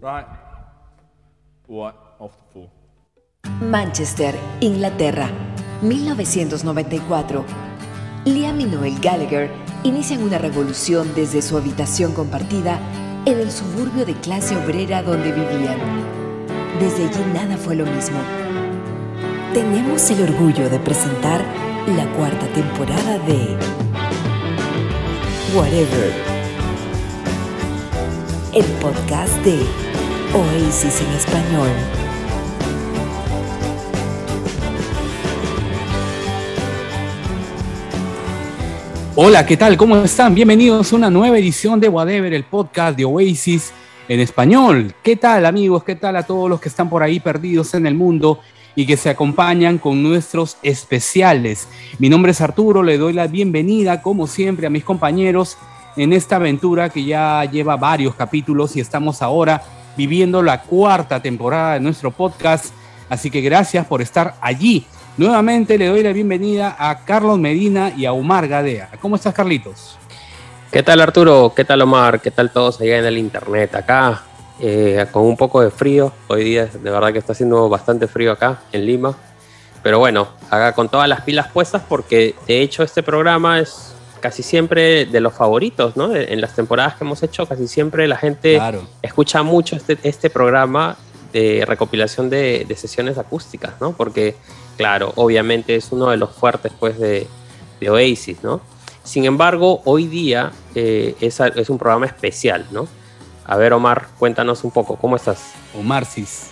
Right. What of the fool? Manchester, Inglaterra, 1994. Liam y Noel Gallagher inician una revolución desde su habitación compartida en el suburbio de clase obrera donde vivían. Desde allí nada fue lo mismo. Tenemos el orgullo de presentar la cuarta temporada de Whatever, el podcast de Oasis en español. Hola, ¿qué tal? ¿Cómo están? Bienvenidos a una nueva edición de Whatever, el podcast de Oasis en español. ¿Qué tal amigos? ¿Qué tal a todos los que están por ahí perdidos en el mundo y que se acompañan con nuestros especiales? Mi nombre es Arturo, le doy la bienvenida como siempre a mis compañeros en esta aventura que ya lleva varios capítulos y estamos ahora viviendo la cuarta temporada de nuestro podcast. Así que gracias por estar allí. Nuevamente le doy la bienvenida a Carlos Medina y a Omar Gadea. ¿Cómo estás, Carlitos? ¿Qué tal, Arturo? ¿Qué tal, Omar? ¿Qué tal todos allá en el internet? Acá, eh, con un poco de frío. Hoy día, de verdad que está haciendo bastante frío acá en Lima. Pero bueno, acá con todas las pilas puestas, porque de hecho este programa es casi siempre de los favoritos, ¿no? En las temporadas que hemos hecho, casi siempre la gente Claro. escucha mucho este, este programa de recopilación de, de sesiones acústicas, ¿no? Porque, claro, obviamente es uno de los fuertes, pues, de, de Oasis, ¿no? Sin embargo, hoy día eh, es, es un programa especial, ¿no? A ver, Omar, cuéntanos un poco, ¿cómo estás? Omar Cis.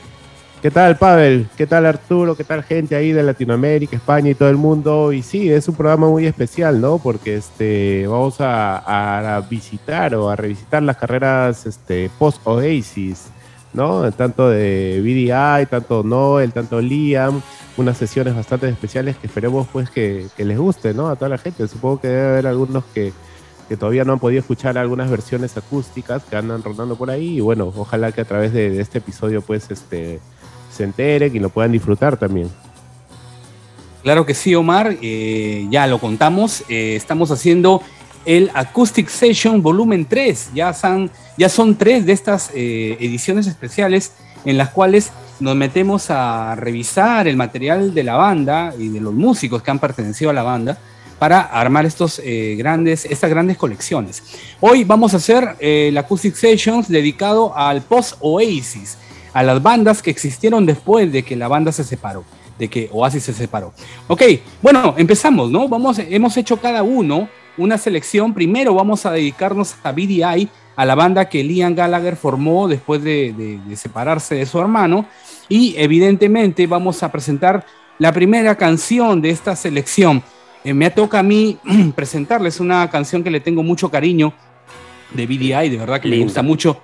¿Qué tal, Pavel? ¿Qué tal, Arturo? ¿Qué tal, gente ahí de Latinoamérica, España y todo el mundo? Y sí, es un programa muy especial, ¿no? Porque este, vamos a, visitar o a revisitar las carreras este, post-Oasis, ¿no? Tanto de BDI, tanto Noel, tanto Liam, unas sesiones bastante especiales que esperemos pues que, les guste, ¿no? A toda la gente. Supongo que debe haber algunos que, que todavía no han podido escuchar algunas versiones acústicas que andan rondando por ahí. Y bueno, ojalá que a través de este episodio pues este, se enteren y lo puedan disfrutar también. Claro que sí, Omar. eh, ya lo contamos. eh, estamos haciendo el Acoustic Session Volumen 3. Ya son, ya son tres de estas eh, ediciones especiales en las cuales nos metemos a revisar el material de la banda y de los músicos que han pertenecido a la banda para armar estos, grandes, estas grandes colecciones. Hoy vamos a hacer el Acoustic Sessions dedicado al post-Oasis, a las bandas que existieron después de que la banda se separó, de que Oasis se separó. Ok, bueno, empezamos, ¿no? Vamos, hemos hecho cada uno una selección. Primero vamos a dedicarnos a BDI, a la banda que Liam Gallagher formó después de, de- de separarse de su hermano. Y evidentemente vamos a presentar la primera canción de esta selección. Eh, me toca a mí presentarles una canción que le tengo mucho cariño de BDI, de verdad que me Linda. gusta mucho.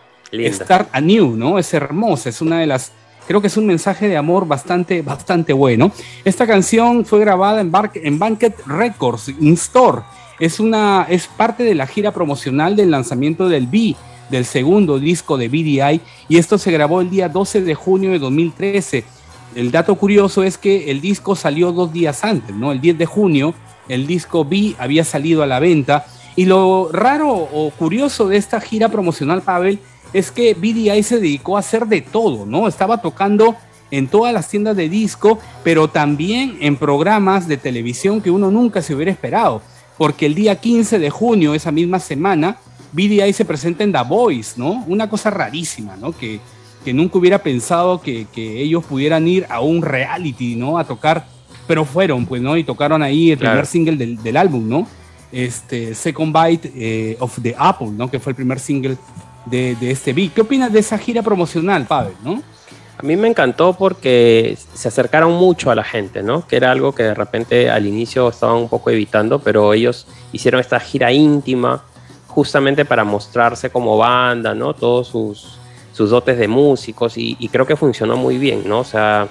Start Anew, ¿no? Es hermosa, es una de las, creo que es un mensaje de amor bastante, bastante bueno. Esta canción fue grabada en, Bar- en Banquet Records, in Store. Es, una, es parte de la gira promocional del lanzamiento del B, del segundo disco de BDI, y esto se grabó el día 12 de junio de 2013. El dato curioso es que el disco salió dos días antes, ¿no? El 10 de junio, el disco B había salido a la venta. Y lo raro o curioso de esta gira promocional, Pavel, es que BDI se dedicó a hacer de todo, ¿no? Estaba tocando en todas las tiendas de disco, pero también en programas de televisión que uno nunca se hubiera esperado, porque el día 15 de junio, esa misma semana, BDI se presenta en The Voice, ¿no? Una cosa rarísima, ¿no? Que, que nunca hubiera pensado que, que ellos pudieran ir a un reality, ¿no? A tocar, pero fueron, pues, ¿no? Y tocaron ahí el Claro. primer single del, del álbum, ¿no? Este, Second Bite eh, of the Apple, ¿no? Que fue el primer single de, este beat. ¿Qué opinas de esa gira promocional, Pavel, no? A mí me encantó porque se acercaron mucho a la gente, ¿no? Que era algo que de repente al inicio estaban un poco evitando, pero ellos hicieron esta gira íntima justamente para mostrarse como banda, ¿no? Todos sus, sus dotes de músicos y, creo que funcionó muy bien, ¿no? O sea,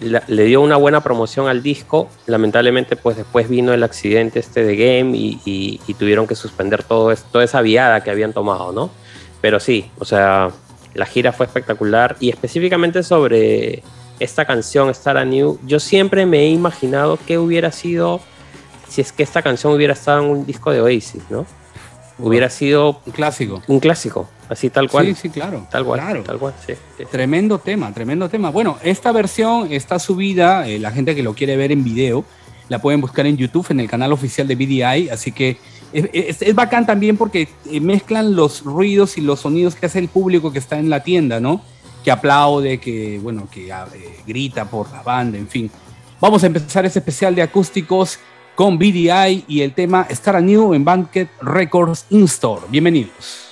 le dio una buena promoción al disco. Lamentablemente, pues después vino el accidente este de Game y tuvieron que suspender todo esto, toda esa viada que habían tomado, ¿no? Pero sí, o sea, la gira fue espectacular y específicamente sobre esta canción Star Anew, yo siempre me he imaginado qué hubiera sido si es que esta canción hubiera estado en un disco de Oasis, ¿no? hubiera sido Un clásico. un clásico, así tal cual. Sí, sí, claro. Tal cual, Claro. tal cual, sí, sí. Tremendo tema, tremendo tema. Bueno, esta versión está subida, eh, la gente que lo quiere ver en video, la pueden buscar en YouTube, en el canal oficial de BDI, así que es, bacán también porque eh, mezclan los ruidos y los sonidos que hace el público que está en la tienda, ¿no? Que aplaude, que, bueno, que ah, eh, grita por la banda, en fin. Vamos a empezar ese especial de acústicos con BDI y el tema Start Anew en Banquet Records In-Store. Bienvenidos.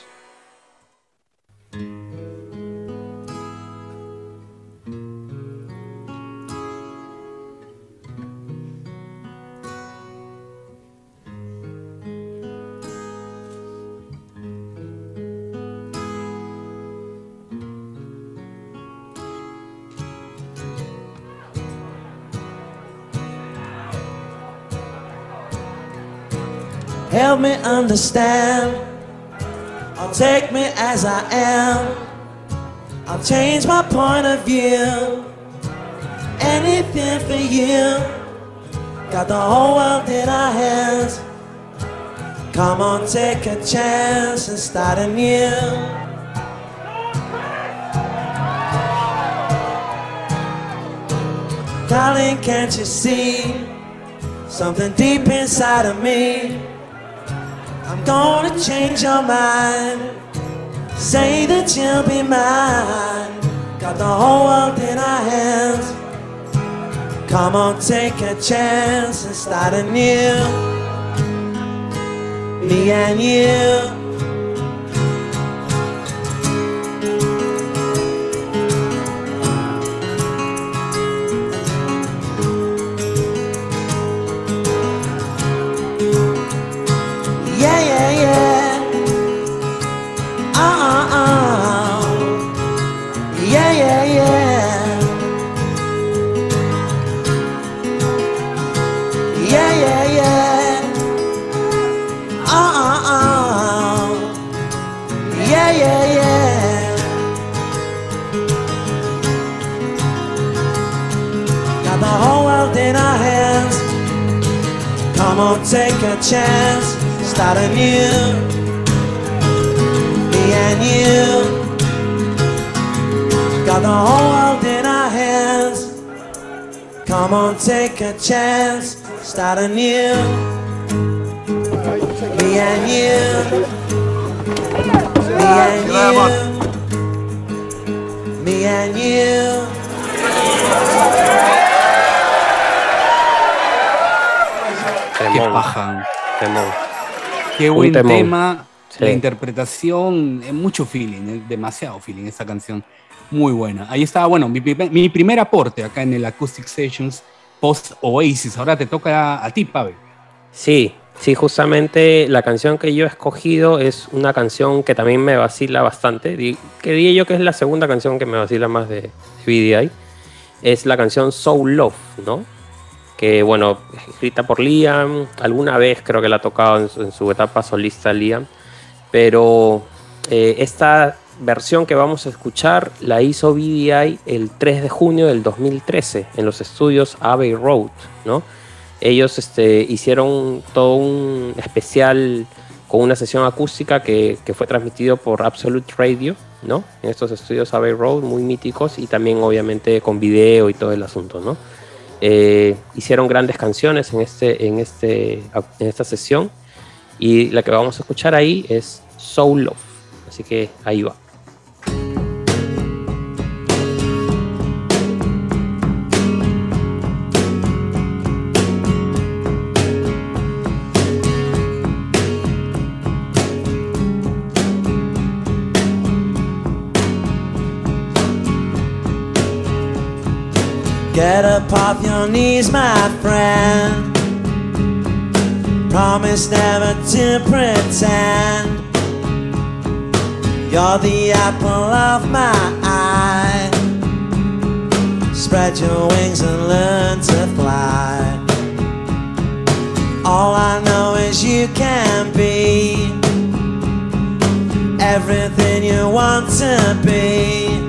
Help me understand, or take me as I am. I'll change my point of view. Anything for you. Got the whole world in our hands. Come on, take a chance and start anew. Darling, can't you see something deep inside of me? I'm gonna change your mind. Say that you'll be mine. Got the whole world in our hands. Come on, take a chance and start anew. Me and you. Take a chance, start anew. Me and you. Got the whole world in our hands. Come on, take a chance, start anew. Me and you. Me and you. Me and you. Qué Temón, paja. temón. Qué buen temón. tema. Sí. La interpretación, eh, mucho feeling, eh, demasiado feeling esta canción. Muy buena. Ahí estaba, bueno, mi, primer- mi primer aporte acá en el Acoustic Sessions post Oasis. Ahora te toca a, ti, Pavel. Sí, sí, justamente la canción que yo he escogido es una canción que también me vacila bastante. Que diría yo que es la segunda canción que me vacila más de, de BDI. Es la canción Soul Love, ¿no? Que bueno, escrita por Liam. Alguna vez creo que la ha tocado en su, etapa solista Liam. Pero eh, esta versión que vamos a escuchar la hizo BDI el 3 de junio del 2013 en los estudios Abbey Road, ¿no? Ellos este, hicieron todo un especial con una sesión acústica que, que fue transmitido por Absolute Radio, ¿no? En estos estudios Abbey Road, muy míticos, y también obviamente con video y todo el asunto, ¿no? Eh, hicieron grandes canciones en, este, en, este, en esta sesión, y la que vamos a escuchar ahí es Soul Love. Así que ahí va. Get up off your knees, my friend. Promise never to pretend. You're the apple of my eye. Spread your wings and learn to fly. All I know is you can be everything you want to be.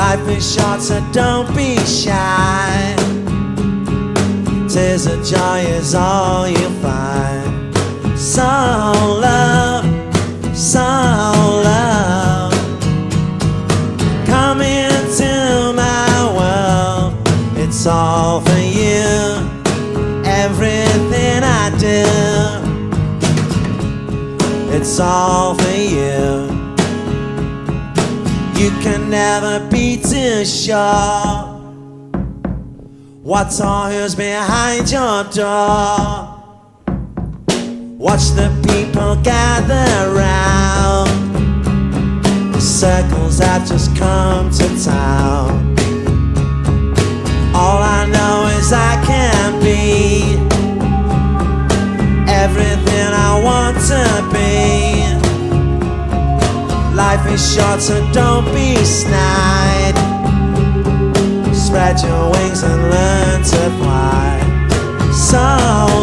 Life is short, so don't be shy. Tears of joy is all you'll find. Soul love, soul love. Come into my world, it's all for you. Everything I do, it's all for you. Can never be too sure. What's all who's behind your door? Watch the people gather round. The circles have just come to town. All I know is I can be everything I want to be. Life is short, so don't be snide. Spread your wings and learn to fly. So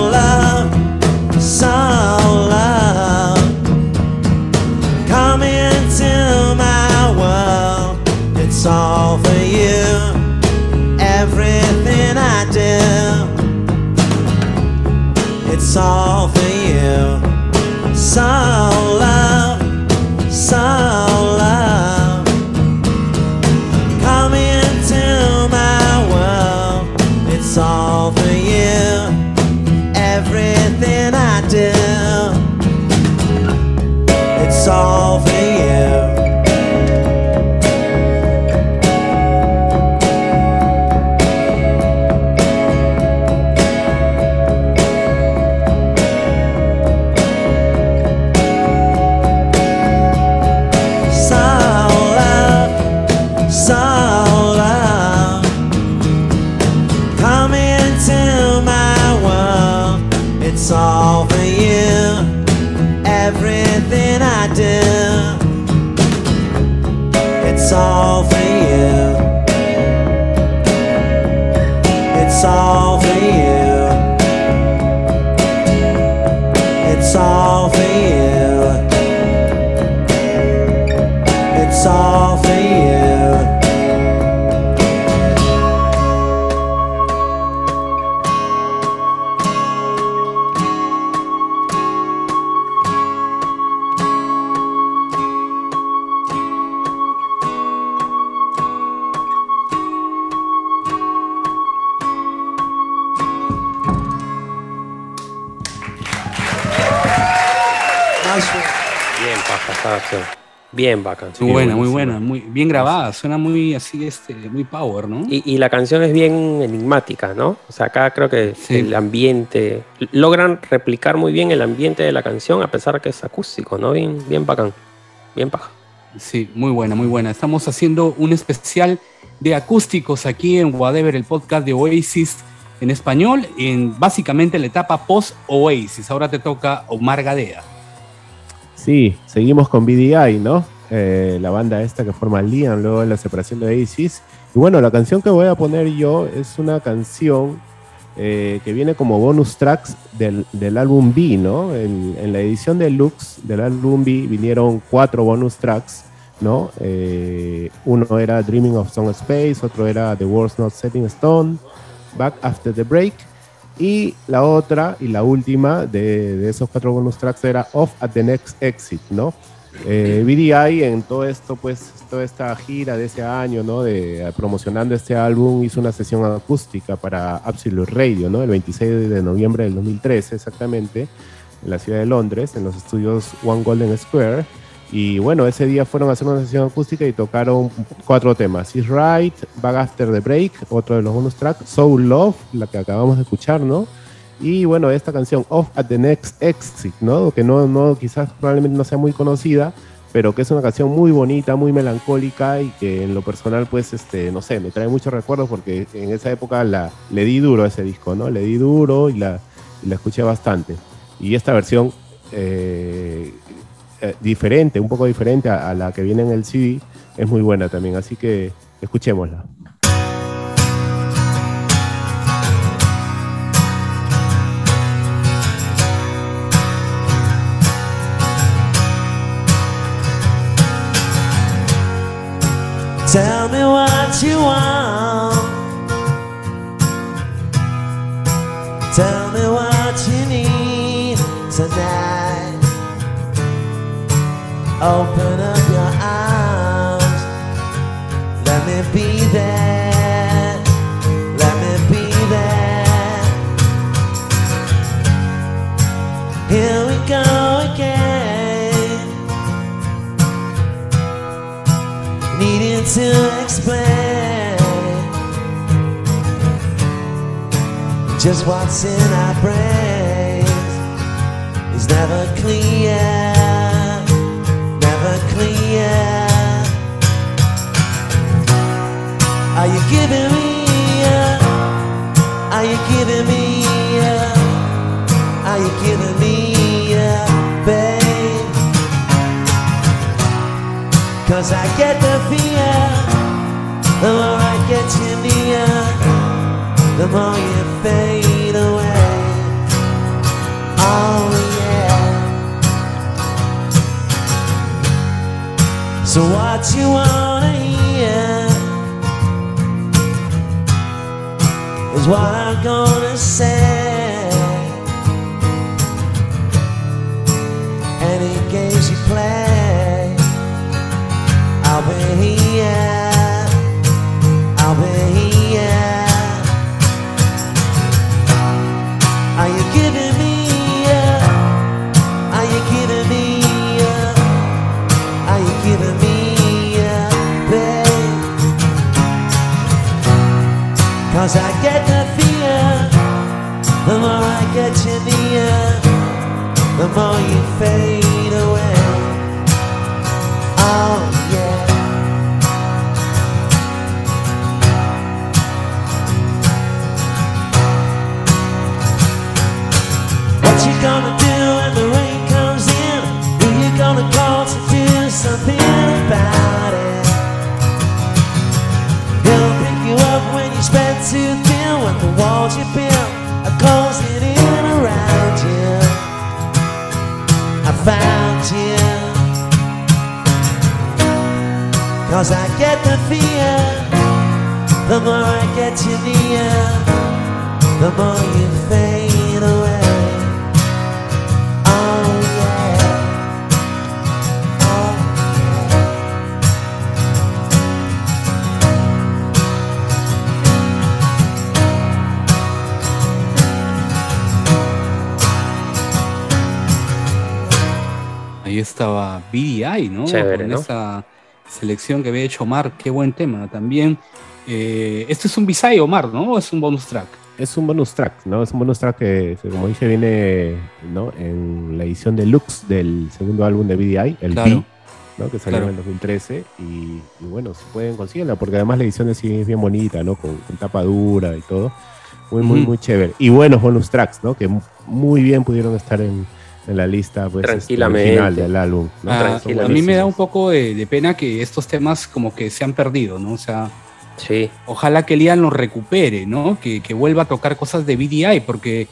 Muy buena, muy buena, muy bien grabada, suena muy así, este, muy power, ¿no? Y, y la canción es bien enigmática, ¿no? O sea, acá creo que Sí. el ambiente. Logran replicar muy bien el ambiente de la canción, a pesar que es acústico, ¿no? Bien, bien bacán. Bien paja. Sí, muy buena, muy buena. Estamos haciendo un especial de acústicos aquí en Whatever, el podcast de Oasis en español, en básicamente la etapa post-Oasis. Ahora te toca Omar Gadea. Sí, seguimos con BDI, ¿no? Eh, la banda esta que forma Liam luego de la separación de Oasis. Y bueno, la canción que voy a poner yo es una canción eh, que viene como bonus tracks del, del álbum B, ¿no? En, la edición deluxe del álbum B vinieron cuatro bonus tracks, ¿no? Eh, uno era Dreaming of Song Space, otro era The World's Not Setting Stone, Back After the Break. Y la otra y la última de esos cuatro bonus tracks era Off at the Next Exit, ¿no? Eh, BDI en todo esto, pues, toda esta gira de ese año, ¿no? De eh, promocionando este álbum, hizo una sesión acústica para Absolute Radio, ¿no? El 26 de noviembre del 2013, exactamente, en la ciudad de Londres, en los estudios One Golden Square. Y bueno, ese día fueron a hacer una sesión acústica y tocaron cuatro temas. Is Right, Back After the Break, otro de los bonus tracks, Soul Love, la que acabamos de escuchar, ¿no? Y bueno, esta canción, Off at the Next Exit, ¿no? Que no, no, quizás probablemente no sea muy conocida, pero que es una canción muy bonita, muy melancólica y que en lo personal, pues, este, no sé, me trae muchos recuerdos porque en esa época la, le di duro a ese disco, ¿no? Le di duro y la, la escuché bastante. Y esta versión eh, eh, diferente, un poco diferente a, a la que viene en el CD, es muy buena también, así que escuchémosla. you want. Tell me what you need tonight. Open to explain just what's in our brains is never clear, never clear. Are you giving me? Are you giving me? Are you giving me, Cause I get the fear, the more I get you near, the more you fade away. Oh yeah. So what you wanna hear is what I'm gonna say. Any games you play, I'll be here. I'll be here. Are you giving me? uh, Are you giving me? uh, Are you giving me, uh, babe? Cause I get the fear The more I get you near The more you fade away Oh something about it? He'll pick you up when you spread too thin When the walls you built are closing in around you. I found you. Cause I get the fear. The more I get you near The more you estaba BDI, ¿no? Chévere, Con ¿no? esa selección que había hecho Omar, qué buen tema también. Eh, esto es un Bisay, Omar, ¿no? ¿O es un bonus track? Es un bonus track, ¿no? Es un bonus track que, como dije, viene ¿no? en la edición deluxe del segundo álbum de BDI, el Claro. B, ¿no? que salió Claro. en el 2013. Y, y bueno, si pueden conseguirla, porque además la edición es, sí es bien bonita, ¿no? Con, con tapa dura y todo. Muy, muy, muy chévere. Y buenos bonus tracks, ¿no? Que mu- muy bien pudieron estar en, en la lista pues, este, Tranquilamente. original del álbum. ¿no? Ah, tranquila. a mí me da un poco de, de pena que estos temas como que se han perdido, ¿no? O sea, Sí, ojalá que Liam los recupere, ¿no? Que, que vuelva a tocar cosas de BDI, porque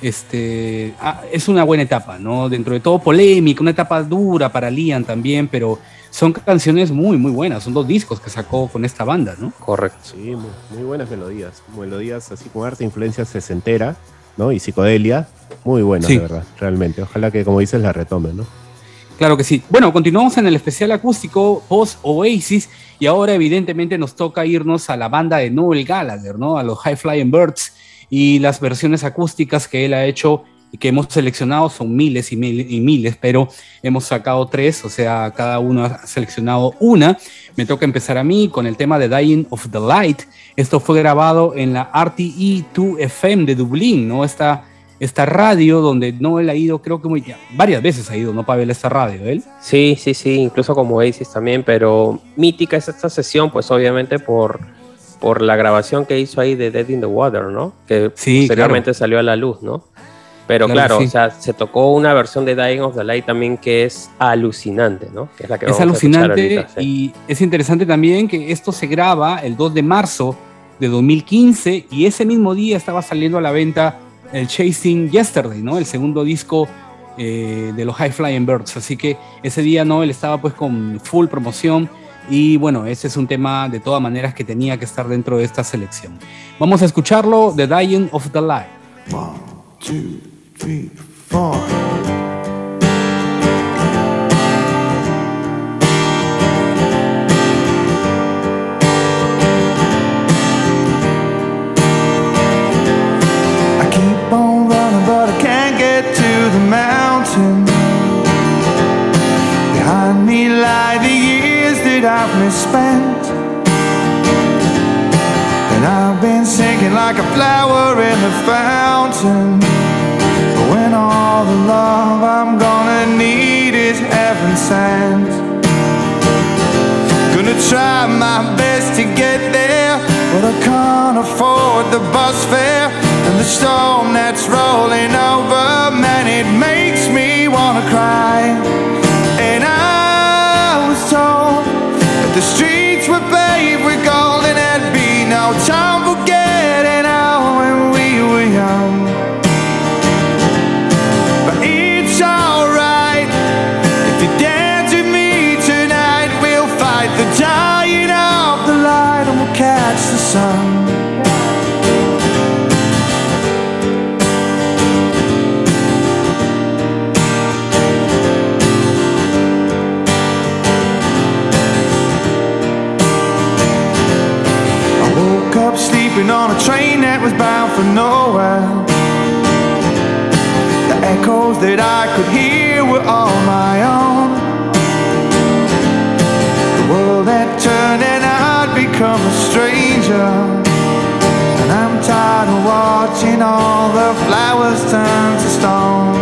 este, ah, es una buena etapa, ¿no? Dentro de todo polémica, una etapa dura para Liam también, pero son canciones muy, muy buenas. Son dos discos que sacó con esta banda, ¿no? correcto. Sí, muy, muy buenas melodías. Melodías así con arte, influencia sesentera, ¿no? Y psicodelia. Muy buenas, Sí. de verdad, realmente. Ojalá que, como dices, la retomen, ¿no? Claro que sí. Bueno, continuamos en el especial acústico post Oasis y ahora evidentemente nos toca irnos a la banda de Noel Gallagher, ¿no? A los High Flying Birds y las versiones acústicas que él ha hecho que hemos seleccionado son miles y, mil- y miles, pero hemos sacado tres, o sea, cada uno ha seleccionado una. Me toca empezar a mí con el tema de Dying of the Light. Esto fue grabado en la RTE 2 FM de Dublín, ¿no? Esta, esta radio donde Noel ha ido, creo que muy, varias veces ha ido, ¿no, Pavel, esta radio, él? Sí, sí, sí, incluso como Oasis también, pero mítica es esta sesión, pues obviamente por, por la grabación que hizo ahí de Dead in the Water, ¿no? Que Sí, posteriormente salió a la luz, ¿no? Pero Claro, claro, sí. o sea, se tocó una versión de Dying of the Light también que es alucinante, ¿no? Que es la que es vamos a escuchar alucinante ahorita, sí. y es interesante también que esto se graba el 2 de marzo de 2015 y ese mismo día estaba saliendo a la venta el Chasing Yesterday, ¿no? El segundo disco eh, de los High Flying Birds. Así que ese día no, él estaba pues con full promoción y bueno, ese es un tema de todas maneras que tenía que estar dentro de esta selección. Vamos a escucharlo, The Dying of the Light. One, two, three, four. Behind me lie the years that I've misspent. And I've been sinking like a flower in the fountain. That's rolling over, bound for nowhere. The echoes that I could hear were all my own. The world had turned and I'd become a stranger. And I'm tired of watching all the flowers turn to stone.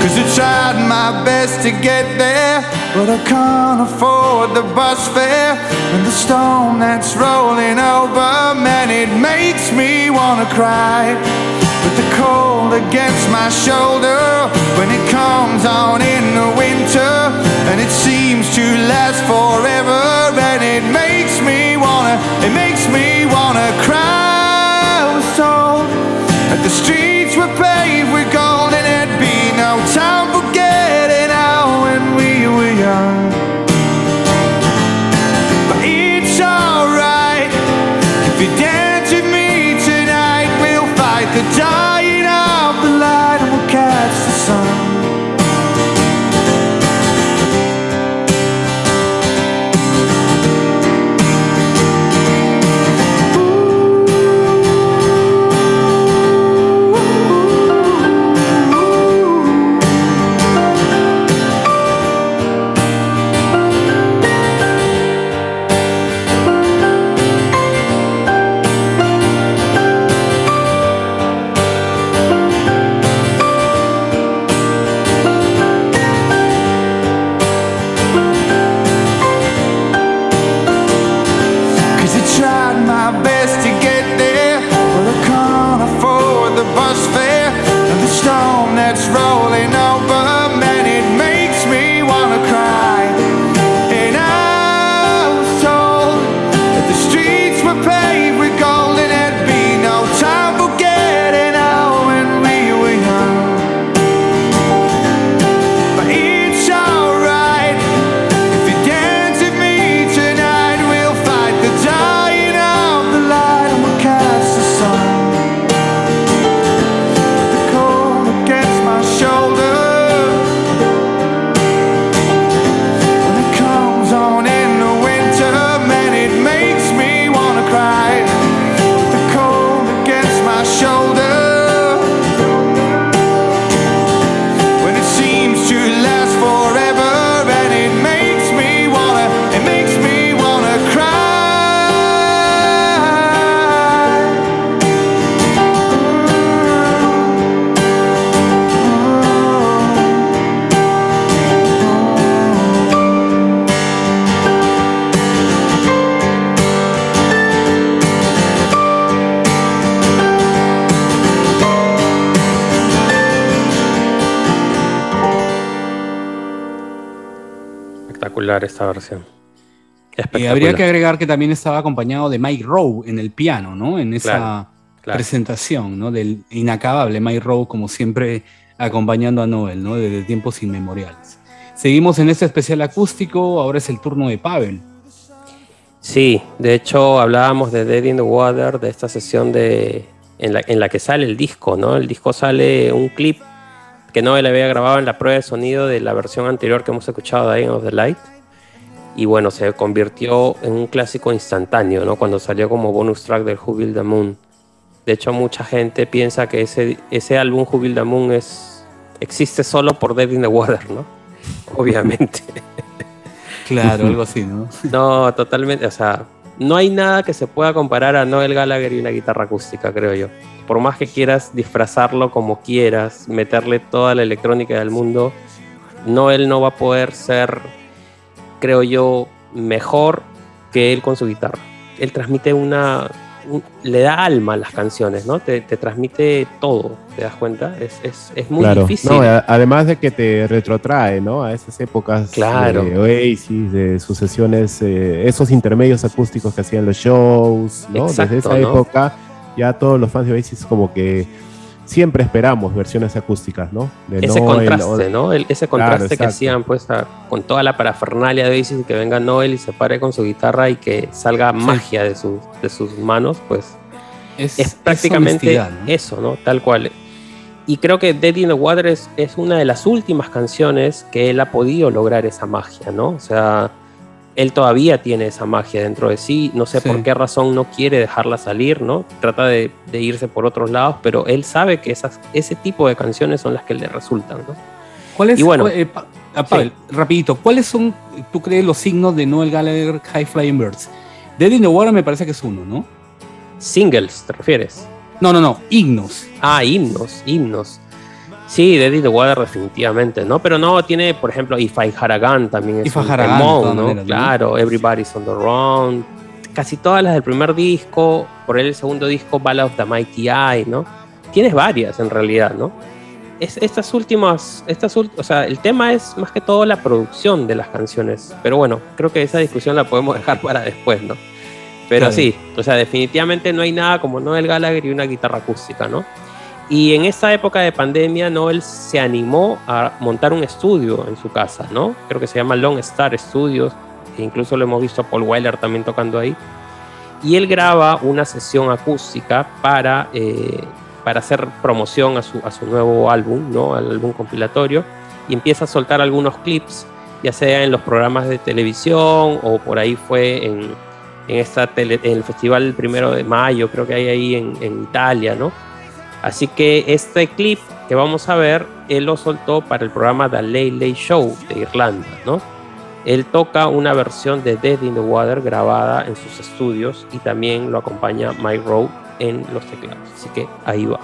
Cause I tried my best to get there, but I can't afford the bus fare. And the storm that's rolling over, man, it makes me wanna cry. But the cold against my shoulder when it comes on in the winter, and it seems to last forever, and it makes me wanna, it makes me wanna cry. Oh, I was told that the streets were paved with gold, and there'd be no time Espectacular esta versión. Y Espectacular. habría que agregar que también estaba acompañado de Mike Rowe en el piano, ¿no? En esa Claro, claro. presentación, ¿no? Del inacabable Mike Rowe, como siempre, acompañando a Noel, ¿no? Desde tiempos inmemoriales. Seguimos en este especial acústico, ahora es el turno de Pavel. Sí, de hecho hablábamos de Dead in the Water, de esta sesión de, en, la, en la que sale el disco, ¿no? El disco sale un clip que Noel había grabado en la prueba de sonido de la versión anterior que hemos escuchado de Dying of the Light. Y bueno, se convirtió en un clásico instantáneo, ¿no? Cuando salió como bonus track del Who Built the Moon. De hecho, mucha gente piensa que ese, ese álbum Who the Moon es existe solo por Dead in the Water, ¿no? Obviamente. Claro, algo así, ¿no? No, totalmente, o sea, no hay nada que se pueda comparar a Noel Gallagher y una guitarra acústica, creo yo. Por más que quieras disfrazarlo como quieras, meterle toda la electrónica del mundo, Noel no va a poder ser, creo yo, mejor que él con su guitarra. Él transmite una, un- le da alma a las canciones, ¿no? Te, te transmite todo, ¿te das cuenta? Es, es, es muy claro. difícil. No, además de que te retrotrae, ¿no? A esas épocas Claro. de Oasis, de sus sesiones, eh, esos intermedios acústicos que hacían los shows, ¿no? Exacto, Desde esa ¿no? época, ya todos los fans de Oasis como que siempre esperamos versiones acústicas, ¿no? De ese Noel, contraste, ¿no? El- ese contraste que exacto. hacían, pues, a- con toda la parafernalia de Oasis y que venga Noel y se pare con su guitarra y que salga magia de sus, de sus manos, pues, Es, es prácticamente honestidad, ¿no? eso, ¿no? Tal cual. Y creo que Dead in the Water es, es una de las últimas canciones que él ha podido lograr esa magia, ¿no? O sea, él todavía tiene esa magia dentro de sí, no sé Sí. por qué razón no quiere dejarla salir, ¿no? Trata de, de irse por otros lados, pero él sabe que esas, ese tipo de canciones son las que le resultan, ¿no? ¿Cuál es, Y bueno, eh, Pa- ah, Pavel, rapidito, ¿cuáles son, tú crees, los signos de Noel Gallagher High Flying Birds? Dead in the Water me parece que es uno, ¿no? Singles, ¿te refieres? No, no, no, himnos. Ah, himnos, himnos. Sí, Dead in the Water definitivamente, ¿no? Pero no, tiene, por ejemplo, If I Gun también es un de temón, ¿no? maneras, ¿no? Claro, Everybody's on the Run. Casi todas las del primer disco, por él el segundo disco, Ballad of the Mighty Eye, ¿no? Tienes varias en realidad, ¿no? Es, estas últimas, estas o sea, el tema es más que todo la producción de las canciones. Pero bueno, creo que esa discusión la podemos dejar para después, ¿no? Pero Claro. sí, o sea, definitivamente no hay nada como Noel Gallagher y una guitarra acústica, ¿no? Y en esa época de pandemia, Noel se animó a montar un estudio en su casa, ¿no? Creo que se llama Long Star Studios, e incluso lo hemos visto a Paul Weller también tocando ahí. Y él graba una sesión acústica para, eh, para hacer promoción a su, a su nuevo álbum, ¿no? Al álbum compilatorio. Y empieza a soltar algunos clips, ya sea en los programas de televisión o por ahí fue en, en, esta tele- en el festival primero de mayo, creo que hay ahí en, en Italia, ¿no? Así que este clip que vamos a ver, él lo soltó para el programa The Late Late Show de Irlanda, ¿no? Él toca una versión de Dead in the Water grabada en sus estudios y también lo acompaña Mike Rowe en los teclados. Así que ahí va.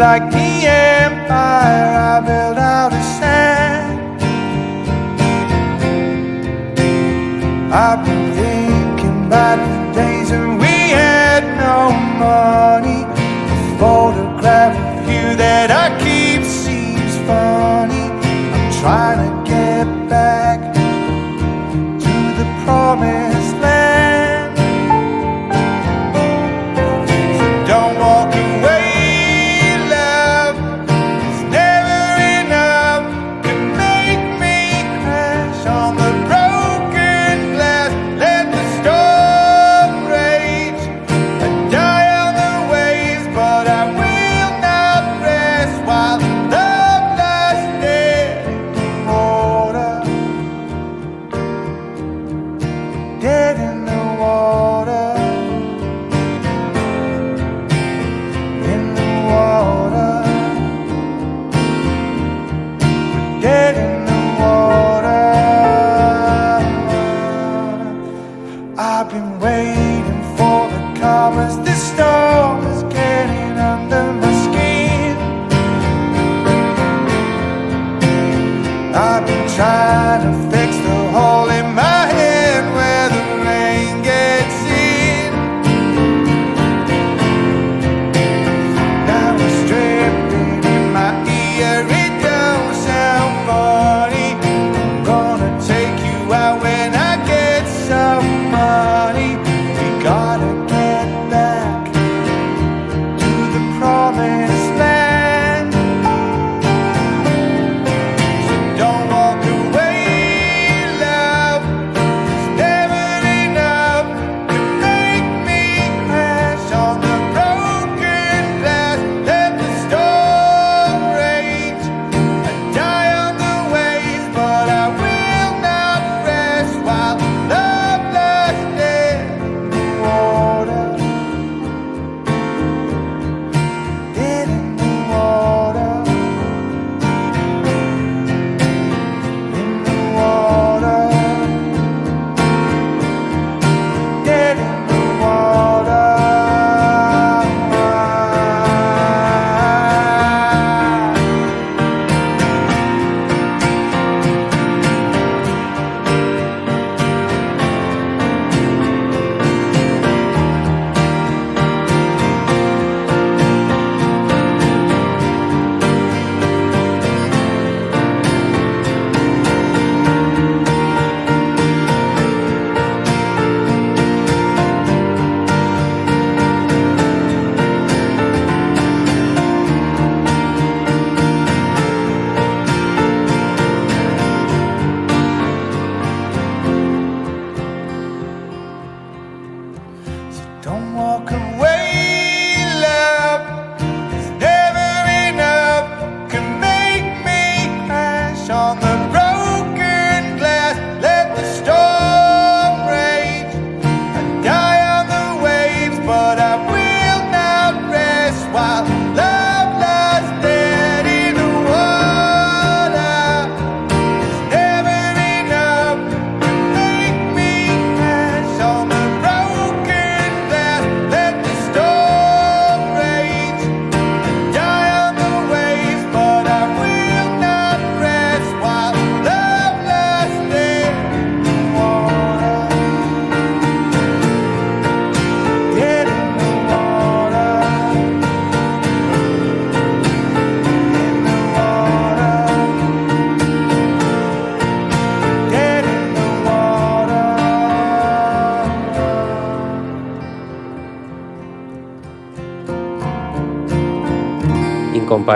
Like the empire I built out of sand. I've been thinking about the days when we had no money.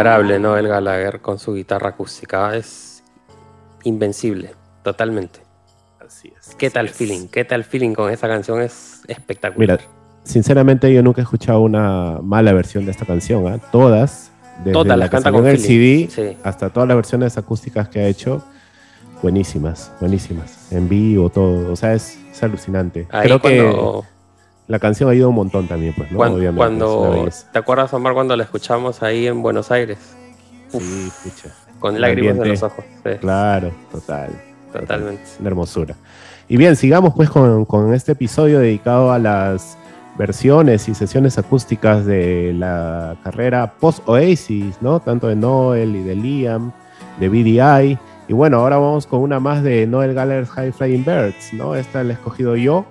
Incomparable, ¿no? El Gallagher con su guitarra acústica. Es invencible, totalmente. Así es. ¿Qué así tal es. feeling? ¿Qué tal feeling con esa canción? Es espectacular. Mira, sinceramente yo nunca he escuchado una mala versión de esta canción. ¿ah? Todas, desde Todas la que canta con el feeling. CD Sí. hasta todas las versiones acústicas que ha hecho, buenísimas, buenísimas. En vivo, todo. O sea, es, es alucinante. Ahí Creo cuando, que la canción ha ayuda un montón también, pues, ¿no? cuan- Obviamente. cuando- belleza. ¿te acuerdas, Omar, cuando la escuchamos ahí en Buenos Aires? Sí, escucha. Con lágrimas en ambiente. los ojos. Sí, Claro, total. totalmente. Una hermosura. Y bien, sigamos pues con, con este episodio dedicado a las versiones y sesiones acústicas de la carrera post-Oasis, ¿no? Tanto de Noel y de Liam, de BDI. Y bueno, ahora vamos con una más de Noel Gallagher's High Flying Birds, ¿no? Esta la he escogido yo.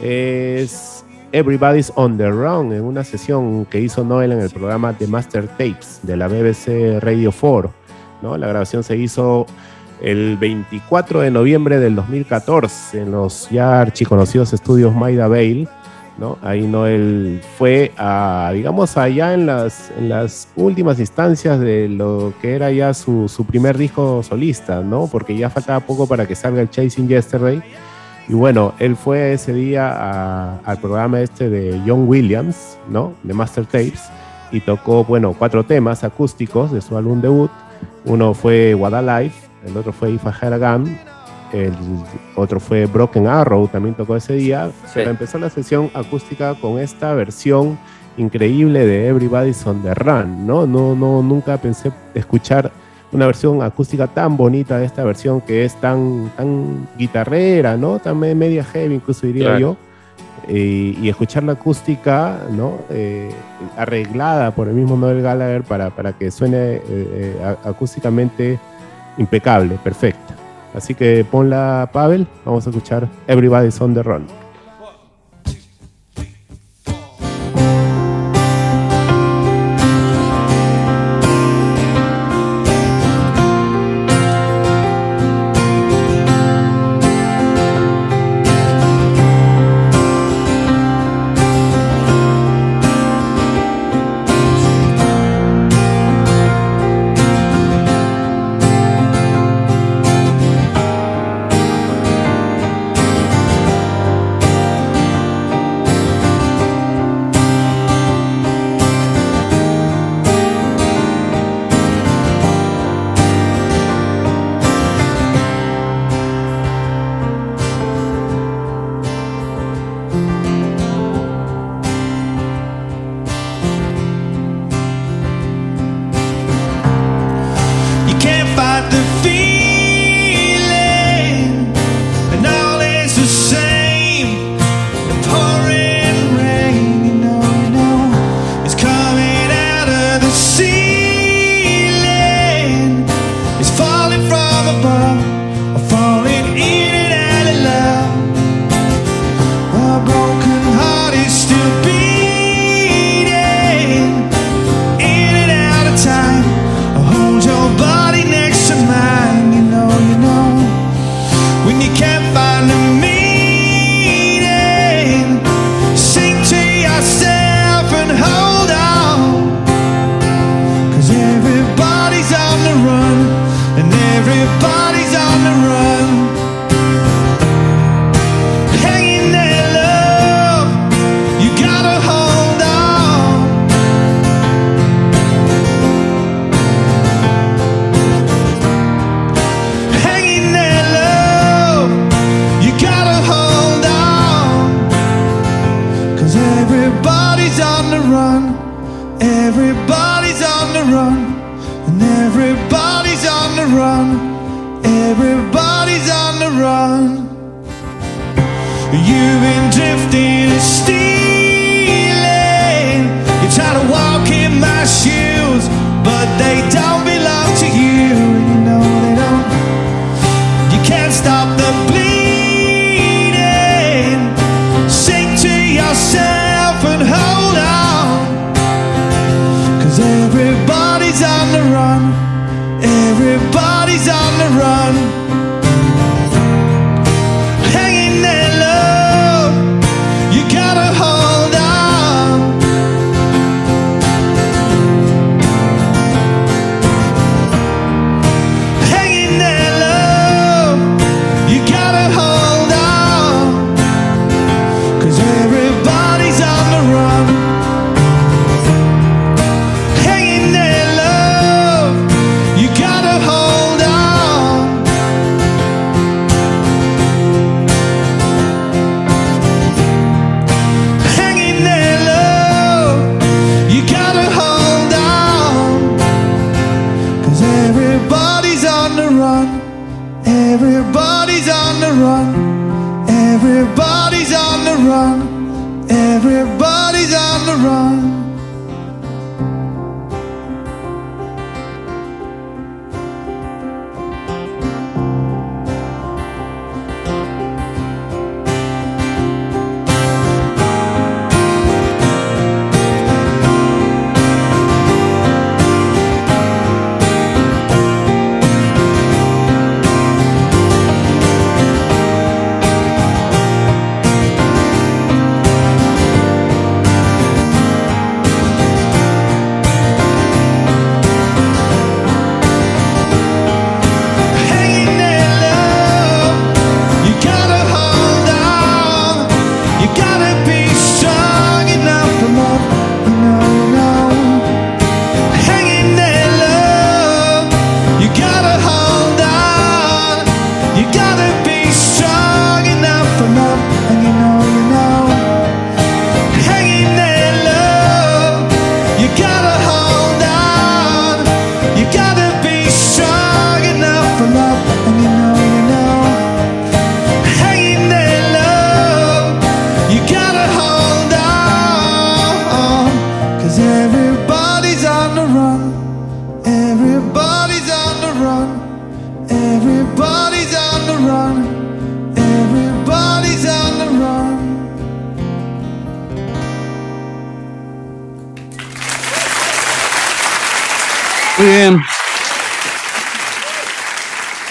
Es Everybody's on the Run, en una sesión que hizo Noel en el programa The Master Tapes de la BBC Radio 4, ¿no? La grabación se hizo el 24 de noviembre del 2014 en los ya archiconocidos estudios Maida Vale, ¿no? Ahí Noel fue a, digamos, allá en las, en las últimas instancias de lo que era ya su, su primer disco solista, ¿no? Porque ya faltaba poco para que salga el Chasing Yesterday. Y bueno, él fue ese día a- al programa este de John Williams, ¿no? De Master Tapes, y tocó, bueno, cuatro temas acústicos de su álbum debut. Uno fue Life, el otro fue If I Had a Gun, el otro fue Broken Arrow, también tocó ese día. Pero empezó la sesión acústica con esta versión increíble de Everybody's on the Run, ¿no? No, no, nunca pensé escuchar una versión acústica tan bonita de esta versión que es tan, tan guitarrera, ¿no? Tan me- media heavy, incluso diría Claro. yo. Y, y escuchar la acústica, ¿no? Eh, arreglada por el mismo Noel Gallagher para, para que suene eh, eh, acústicamente impecable, perfecta. Así que ponla, Pavel, vamos a escuchar Everybody's on the Run.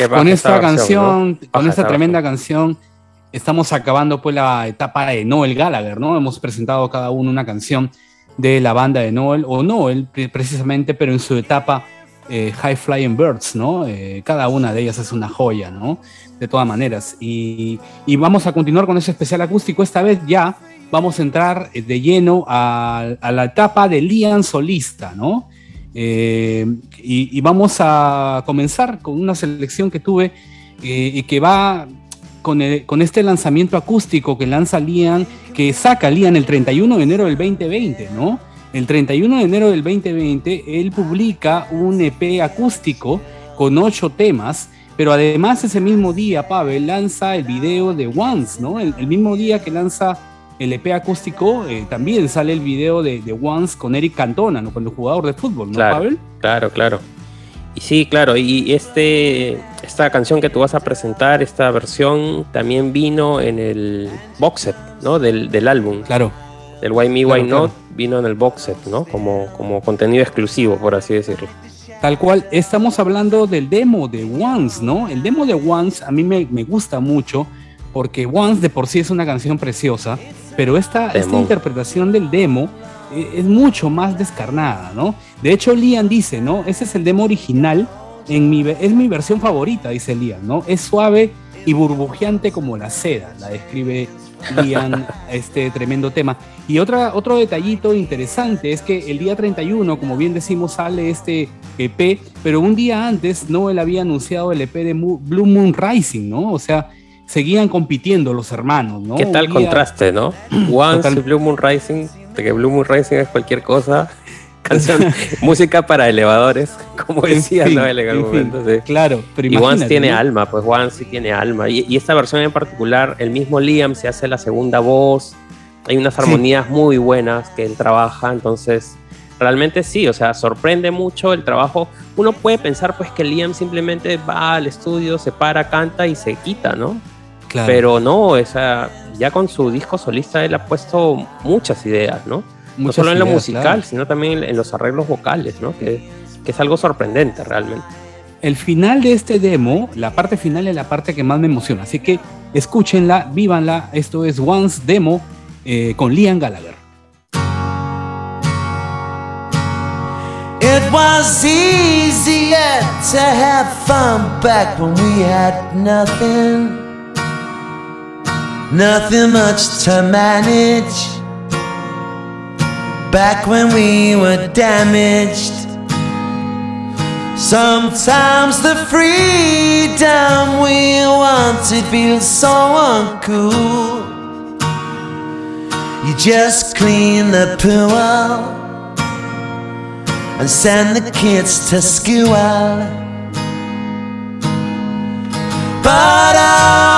Con esta canción, ¿no? con esta tremenda canción, estamos acabando pues la etapa de Noel Gallagher, ¿no? Hemos presentado cada uno una canción de la banda de Noel, o Noel pre- precisamente, pero en su etapa eh, High Flying Birds, ¿no? Eh, cada una de ellas es una joya, ¿no? De todas maneras. Y, y vamos a continuar con ese especial acústico. Esta vez ya vamos a entrar eh, de lleno a, a la etapa de Lian solista, ¿no? Eh, y, vamos a comenzar con una selección que tuve eh, y que va con, este lanzamiento acústico que lanza Lian, que saca Lian el 31 de enero del 2020, ¿no? El 31 de enero del 2020 él publica un EP acústico con ocho temas, pero además ese mismo día Pavel lanza el video de Once, ¿no? El mismo día que lanza el EP acústico eh, también sale el video de, de Once con Eric Cantona, ¿no? Con el jugador de fútbol, ¿no, Claro. Pavel? Claro, claro. Y sí, claro, y este, esta canción que tú vas a presentar, esta versión, también vino en el box set, ¿no? Del, del álbum, Claro. del Why Me, Why claro. Not, vino en el box set, ¿no? Como, como contenido exclusivo, por así decirlo. Tal cual, estamos hablando del demo de Once, ¿no? El demo de Once a mí me, me gusta mucho porque Once de por sí es una canción preciosa, pero esta, esta interpretación del demo eh, es mucho más descarnada, ¿no? De hecho, Liam dice, ¿no? Ese es el demo original, en mi, es mi versión favorita, dice Liam, ¿no? Es suave y burbujeante como la seda, la describe Liam este tremendo tema. Y otra, otro detallito interesante es que el día 31, como bien decimos, sale este EP, pero un día antes Noel había anunciado el EP de Blue Moon Rising, ¿no? O sea, seguían compitiendo los hermanos, ¿no? ¿Qué tal contraste, no? Once Total. Blue Moon Rising, de que Blue Moon Rising es cualquier cosa. Canción, música para elevadores, como En decía fin, Noel en algún en fin, momento. sí. Claro, pero Y Once tiene ¿no? alma, pues Once sí tiene alma. Y, y esta versión en particular, el mismo Liam se hace la segunda voz. Hay unas Sí. armonías muy buenas que él trabaja, entonces realmente sí, o sea, sorprende mucho el trabajo. Uno puede pensar pues que Liam simplemente va al estudio, se para, canta y se quita, ¿no? Claro. Pero no, o sea, ya con su disco solista él ha puesto muchas ideas, ¿no? no solo en lo ideas, musical, claro. sino también en los arreglos vocales, ¿no? Que, que es algo sorprendente realmente. El final de este demo, la parte final es la parte que más me emociona. Así que escúchenla, vívanla. Esto es Once Demo eh, con Liam Gallagher. It was easier to have fun back when we had nothing. Nothing much to manage. Back when we were damaged. Sometimes the freedom we wanted feels so uncool. You just clean the pool and send the kids to school. But oh,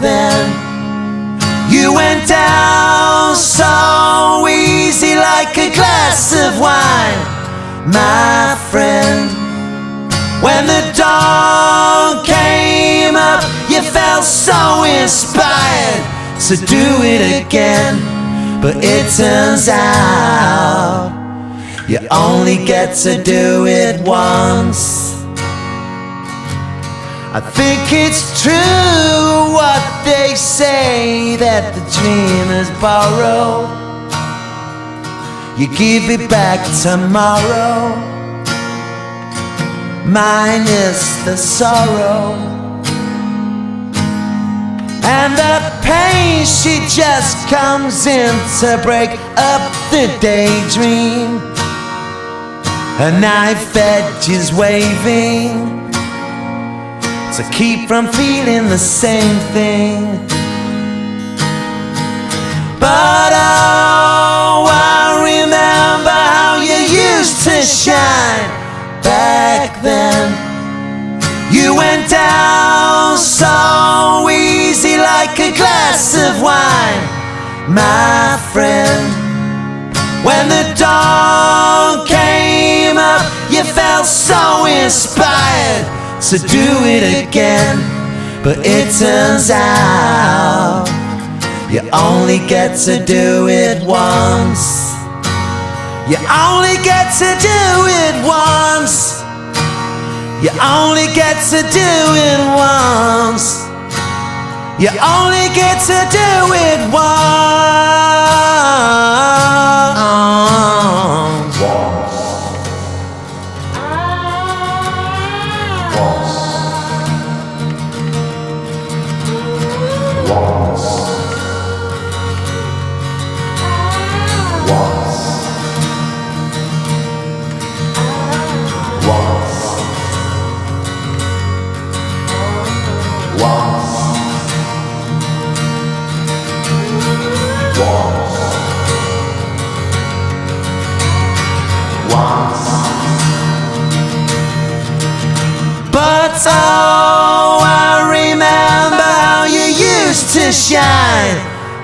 then. You went down so easy like a glass of wine, my friend. When the dawn came up, you felt so inspired to do it again. But it turns out you only get to do it once. I think it's true what they say that the dreamers borrow. You give it back tomorrow, minus the sorrow. And the pain, she just comes in to break up the daydream. A knife edge is waving to keep from feeling the same thing. But oh, I remember how you used to shine back then. You went down so easy like a glass of wine, my friend. When the dawn came up, you felt so inspired to do it again. But it turns out you only get to do it once. You only get to do it once. You only get to do it once. You only get to do it once.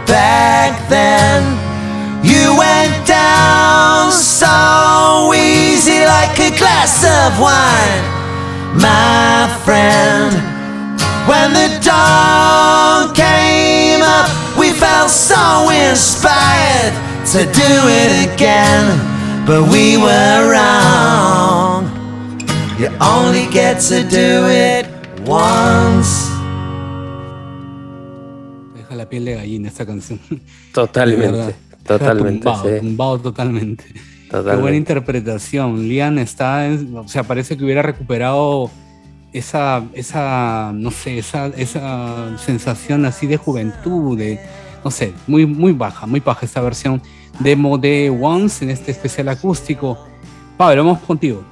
Back then. You went down so easy like a glass of wine, my friend. When the dawn came up, we felt so inspired to do it again, but we were wrong. You only get to do it once. Piel de gallina esta canción. Totalmente, totalmente, Tumbado, sí, tumbado totalmente. Qué buena totalmente. interpretación. Lian está, en- o sea, parece que hubiera recuperado esa, esa, no sé, esa, esa sensación así de juventud, de, no sé, muy, muy baja, muy baja esta versión demo de Once en este especial acústico. Pablo, vamos contigo.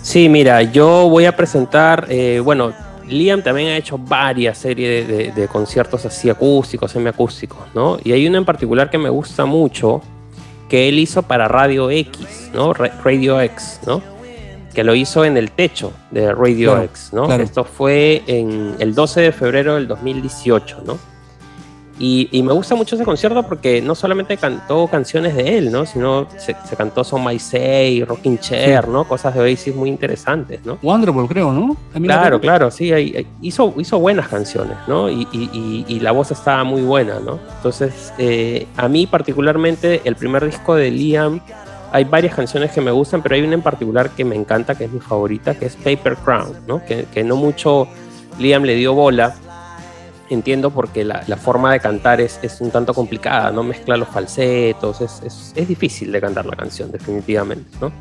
Sí, mira, yo voy a presentar, eh, bueno, Liam también ha hecho varias series de, de- de conciertos así acústicos, semiacústicos, ¿no? Y hay uno en particular que me gusta mucho, que él hizo para Radio X, ¿no? Ra- Radio X, ¿no? Que lo hizo en el techo de Radio Claro, X, ¿no? claro. Esto fue en el 12 de febrero del 2018, ¿no? Y, y me gusta mucho ese concierto porque no solamente cantó canciones de él, ¿no? Sino se, se cantó Son My Say, Rocking Chair, ¿no? Cosas de Oasis muy interesantes, ¿no? Wonderful, creo, ¿no? Claro, la- claro, sí, hay- hizo, hizo buenas canciones, ¿no? Y, y- y- y la voz estaba muy buena, ¿no? Entonces, eh, a mí particularmente, el primer disco de Liam, hay varias canciones que me gustan, pero hay una en particular que me encanta, que es mi favorita, que es Paper Crown, ¿no? Que, que no mucho Liam le dio bola, entiendo porque la, la forma de cantar es, es un tanto complicada, no mezcla los falsetos, es, es- es difícil de cantar la canción, definitivamente, ¿no?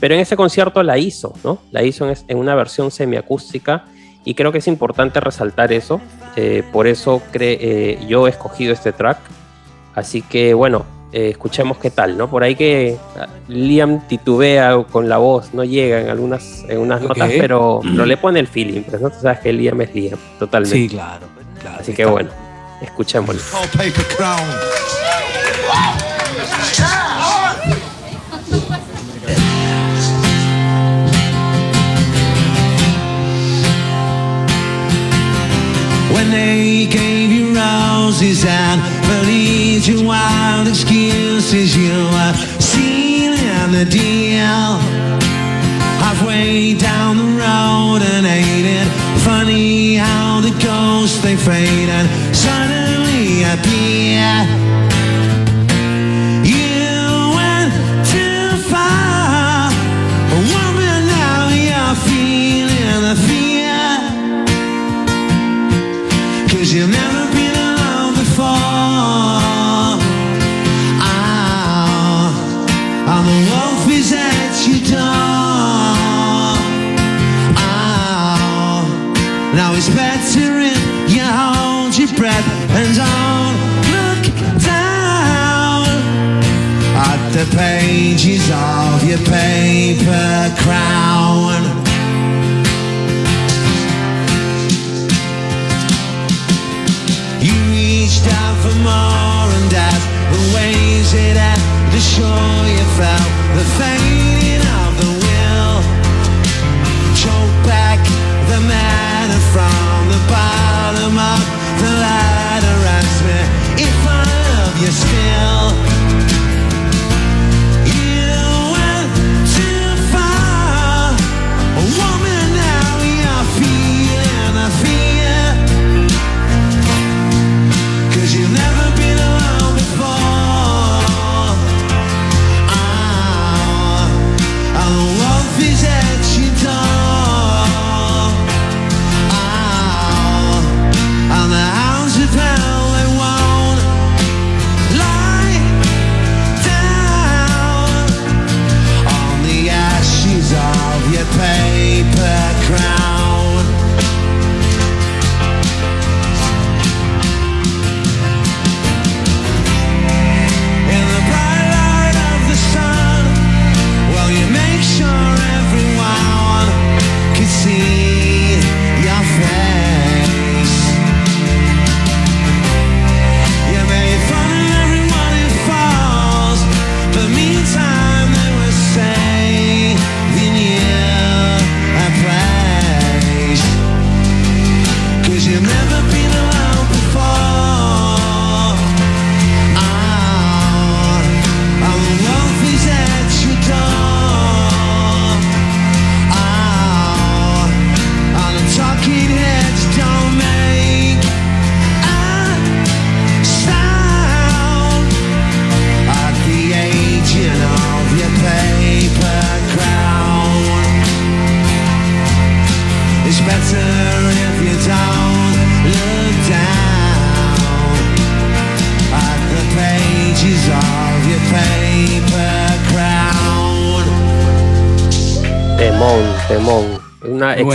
Pero en ese concierto la hizo, ¿no? La hizo en, en una versión semiacústica y creo que es importante resaltar eso, eh, por eso eh, yo he escogido este track, así que bueno, eh, escuchemos qué tal, ¿no? Por ahí que ah, Liam titubea con la voz, no llega en algunas en unas Ok. notas, pero, pero le pone el feeling, pues no tú sabes que Liam es Liam, totalmente. Sí, claro. Claro Así ahí que está. bueno, escuchémoslo. Paper Crown. When they gave you roses and believed your wild excuses. You were sealing the deal halfway down fade and suddenly appear. The pages of your paper crown. You reached out for more and at the ways it had to show you felt the fading of the will. Choke back the manna from the bottom of the ladder ask me if I love you still.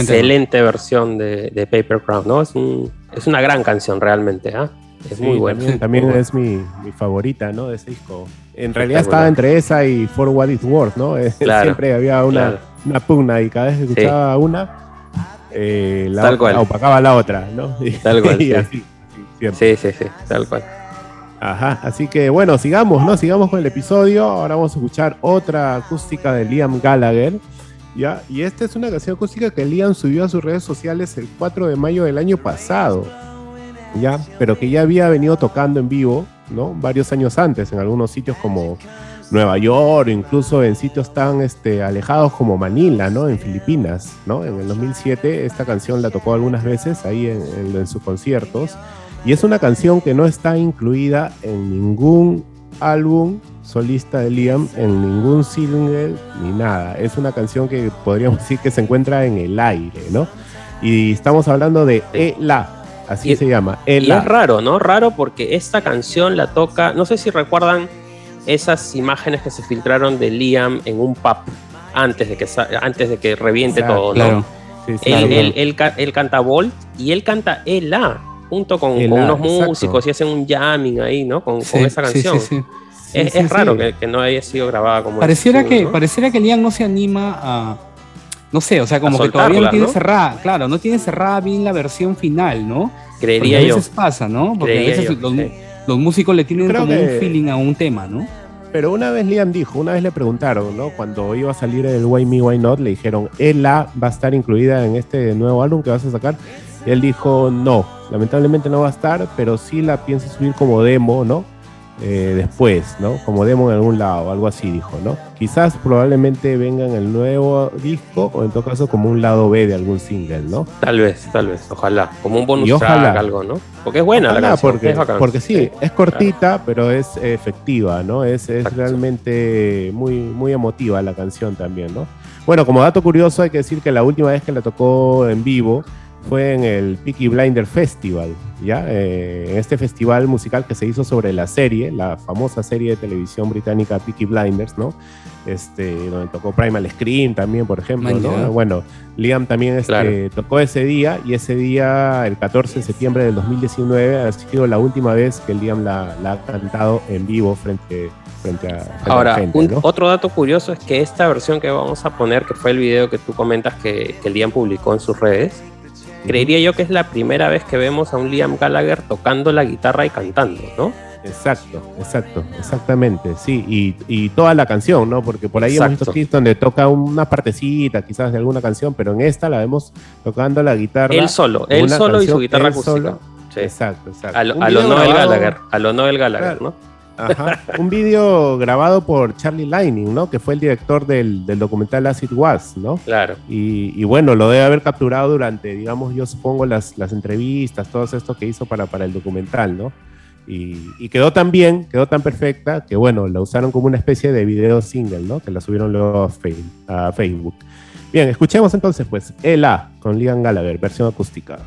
Excelente versión de, de Paper Crown, ¿no? Es, un- es una gran canción realmente, ¿ah? Es Sí, muy buena. También, también Muy buena. es mi, mi favorita, ¿no? De ese disco. En realidad estaba entre esa y For What It's Worth, ¿no? Eh, Claro, Siempre había una, claro. una pugna y cada vez que escuchaba una, eh, la Tal cual. opacaba la otra, ¿no? Y, Tal cual, y sí. así, así, siempre. Sí, sí, sí, tal cual. Ajá, así que bueno, sigamos, ¿no? Sigamos con el episodio. Ahora vamos a escuchar otra acústica de Liam Gallagher. ¿Ya? Y esta es una canción acústica que Liam subió a sus redes sociales el 4 de mayo del año pasado. ¿ya? Pero que ya había venido tocando en vivo, ¿no? Varios años antes, en algunos sitios como Nueva York, incluso en sitios tan este, alejados como Manila, ¿no? En Filipinas, ¿no? En el 2007 esta canción la tocó algunas veces ahí en- en sus conciertos. Y es una canción que no está incluida en ningún álbum solista de Liam, en ningún single ni nada. Es una canción que podríamos decir que se encuentra en el aire, ¿no? Y estamos hablando de Ela, así Y- se llama, Y Ela. es raro, ¿no? Raro porque esta canción la toca, no sé si recuerdan esas imágenes que se filtraron de Liam en un pub antes de que, antes de que reviente todo, ¿no? Claro. Sí, sí, Él, claro, él- él ca- él canta Volt y él canta Ela junto con, unos exacto. músicos y hacen un jamming ahí, ¿no? Con, esa canción. sí, sí. Es, Sí, es sí, raro sí. Que, que no haya sido grabada como Pareciera que, estudio, ¿no? pareciera que Liam no se anima a. No sé, o sea, como A que todavía no tiene ¿no? cerrada, claro, no tiene cerrada bien la versión final, ¿no? Porque Creería a yo. veces pasa, ¿no? Porque Creería a veces yo, los, sí. los músicos le tienen Creo como que- un feeling a un tema, ¿no? Pero una vez Liam dijo, una vez le preguntaron, ¿no? Cuando iba a salir el Why Me, Why Not, le dijeron, Ela va a estar incluida en este nuevo álbum que vas a sacar. Él dijo, no, lamentablemente no va a estar, pero sí la piensa subir como demo, ¿no? Eh, después, ¿no? Como demo en algún lado, algo así dijo, ¿no? Quizás probablemente venga en el nuevo disco o en todo caso como un lado B de algún single, ¿no? Tal vez, tal vez, ojalá. Como un bonus Y ojalá. track, algo, ¿no? Porque es buena la Ojalá, canción. porque, es porque sí, es cortita, pero es efectiva, ¿no? Es, es realmente muy, muy emotiva la canción también, ¿no? Bueno, como dato curioso hay que decir que la última vez que la tocó en vivo fue en el Peaky Blinder Festival, ¿ya? Eh, en este festival musical que se hizo sobre la serie, la famosa serie de televisión británica Peaky Blinders, ¿no? Este, donde tocó Primal Scream también, por ejemplo. Bueno, Liam también este, Claro. tocó ese día y ese día, el 14 de septiembre del 2019, ha sido la última vez que Liam la, la ha cantado en vivo frente, frente a, frente a la Ahora, gente, un- ¿no? otro dato curioso es que esta versión que vamos a poner, que fue el video que tú comentas que, que Liam publicó en sus redes, creería yo que es la primera vez que vemos a un Liam Gallagher tocando la guitarra y cantando, ¿no? Exacto, exacto, exactamente, sí, y, y toda la canción, ¿no? Porque por ahí hemos visto clips donde toca una partecita quizás de alguna canción, pero en esta la vemos tocando la guitarra. Él solo, él solo y su guitarra acústica. solo. Sí. Exacto, exacto. A lo, a Noel Gallagher, a lo Noel Gallagher, Claro. ¿no? Ajá. Un vídeo grabado por Charlie Lining, ¿no? Que fue el director del, del documental As It Was, ¿no? Claro. Y, y bueno, lo debe haber capturado durante, digamos, yo supongo, las, las entrevistas, todo esto que hizo para, para el documental, ¿no? Y, y quedó tan bien, quedó tan perfecta, que bueno, la usaron como una especie de video single, ¿no? Que la subieron luego a, Fe- a Facebook. Bien, escuchemos entonces, pues, El A con Liam Gallagher, versión acústica.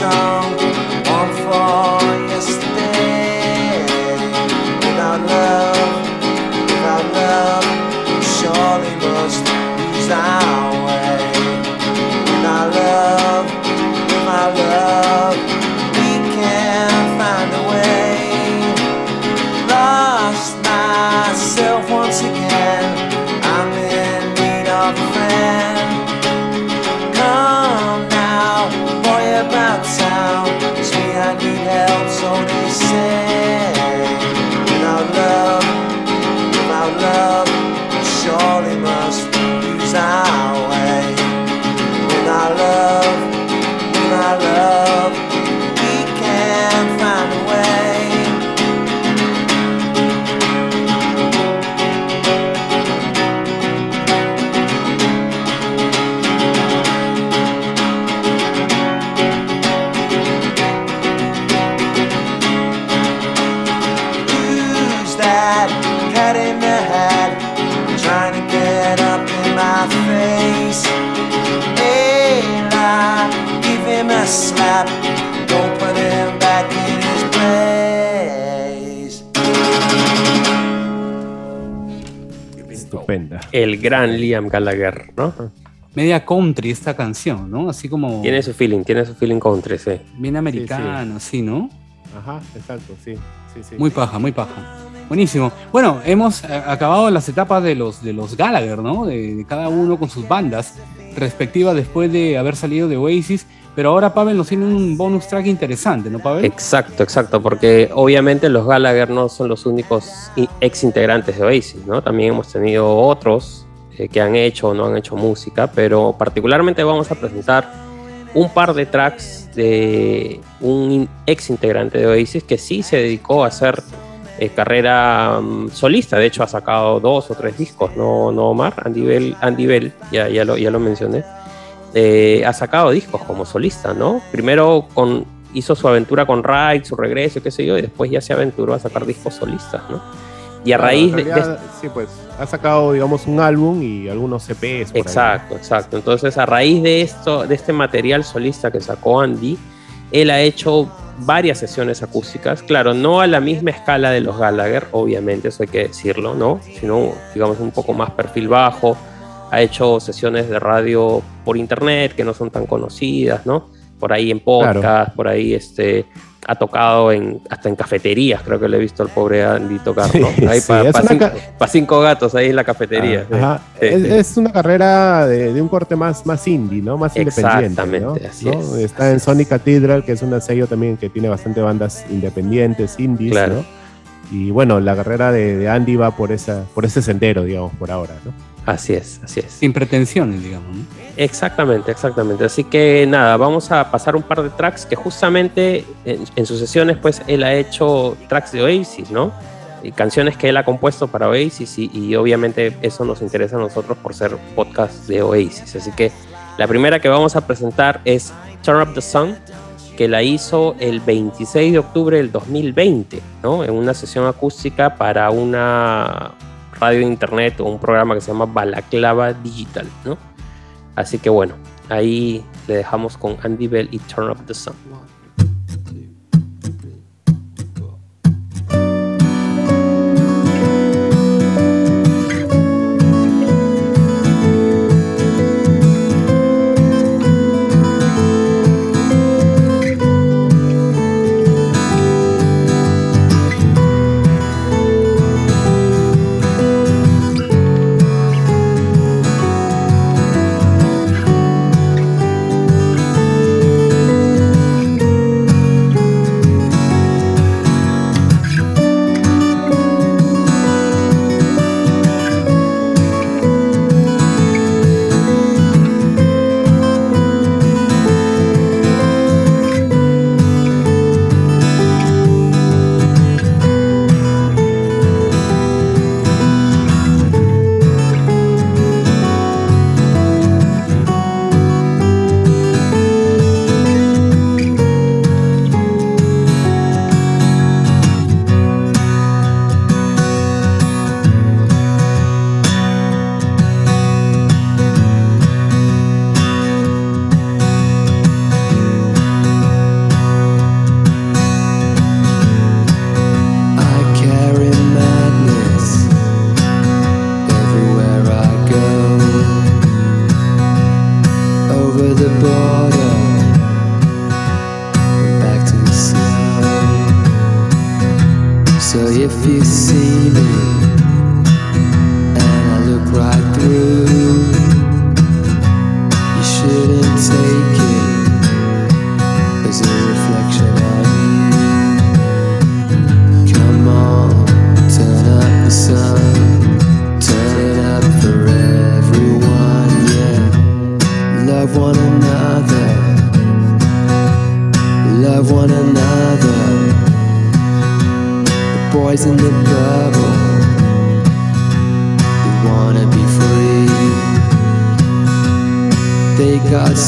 paixão. El gran Liam Gallagher, ¿no? Media country esta canción, ¿no? Así como Tiene su feeling, tiene su feeling country, sí. bien americano, así, ¿no? Ajá, exacto, sí. sí, sí. Muy paja, muy paja. Buenísimo. Bueno, hemos eh, acabado las etapas de los, de los Gallagher, ¿no? De, de cada uno con sus bandas respectivas después de haber salido de Oasis. Pero ahora Pavel nos tiene un bonus track interesante, ¿no, Pavel? Exacto, exacto, porque obviamente los Gallagher no son los únicos ex integrantes de Oasis, ¿no? También hemos tenido otros eh, que han hecho o no han hecho música, pero particularmente vamos a presentar un par de tracks de un ex integrante de Oasis que sí se dedicó a hacer eh, carrera mm, solista, de hecho ha sacado dos o tres discos, ¿no, no Omar? Andy Bell, Andy Bell ya, ya, lo, ya lo mencioné eh, ha sacado discos como solista, ¿no? Primero con, hizo su aventura con Ride, su regreso, qué sé yo, y después ya se aventuró a sacar discos solistas, ¿no? Y a Claro, raíz de, Sí, pues ha sacado, digamos, un álbum y algunos CPs. ahí. Exacto, exacto. Entonces, a raíz de esto, de este material solista que sacó Andy, él ha hecho varias sesiones acústicas. Claro, no a la misma escala de los Gallagher, obviamente, eso hay que decirlo, ¿no? Sino, digamos, un poco más perfil bajo. Ha hecho sesiones de radio por internet que no son tan conocidas, ¿no? Por ahí en podcast, por ahí este, ha tocado en, hasta en cafeterías, creo que le he visto al pobre Andy tocar, ¿no? Sí, Ahí sí, para es cinco, ca- pa' cinco gatos ahí en la cafetería. sí. Ajá. Sí, es, es una carrera de, de un corte más, más indie, ¿no? Más independiente. ¿no? Exactamente, así ¿no? es, Está así en es. Sonic Cathedral, que es una sello también que tiene bastante bandas independientes, indies, Claro. ¿no? Y bueno, la carrera de, de Andy va por esa, por ese sendero, digamos, por ahora, ¿no? Así es, así es. Sin pretensiones, digamos. ¿no? Exactamente, exactamente. Así que nada, vamos a pasar un par de tracks que justamente en, en sus sesiones, pues él ha hecho tracks de Oasis, ¿no? Y canciones que él ha compuesto para Oasis y, y obviamente eso nos interesa a nosotros por ser podcast de Oasis. Así que la primera que vamos a presentar es Turn Up the Sun, que la hizo el 26 de octubre del 2020, ¿no? En una sesión acústica para una radio internet o un programa que se llama Balaclava Digital, ¿no? Así que bueno, ahí le dejamos con Andy Bell y Turn Up the Sun.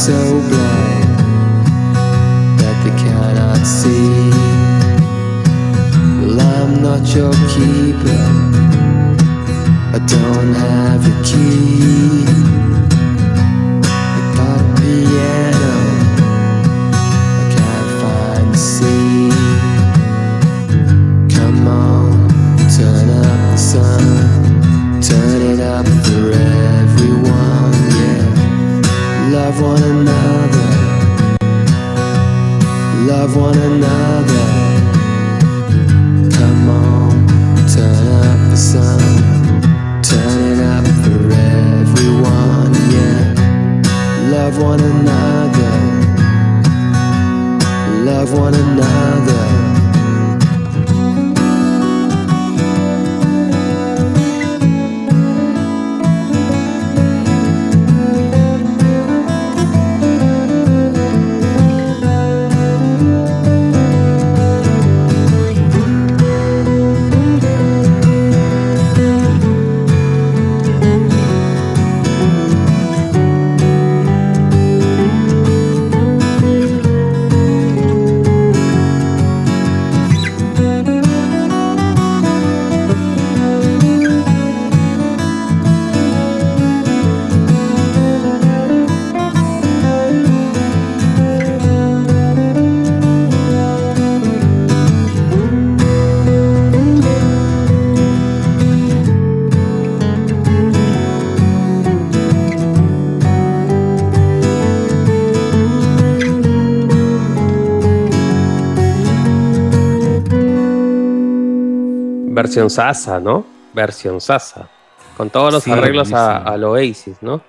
So blind that they cannot see. Well, I'm not your keeper. I don't have a key. love one another. Come on, turn up the sun, turn it up for everyone, yeah. Love one another, love one another. Versión Sasa, ¿no? Versión Sasa. Con todos los Sí, arreglos a, Oasis, ¿no?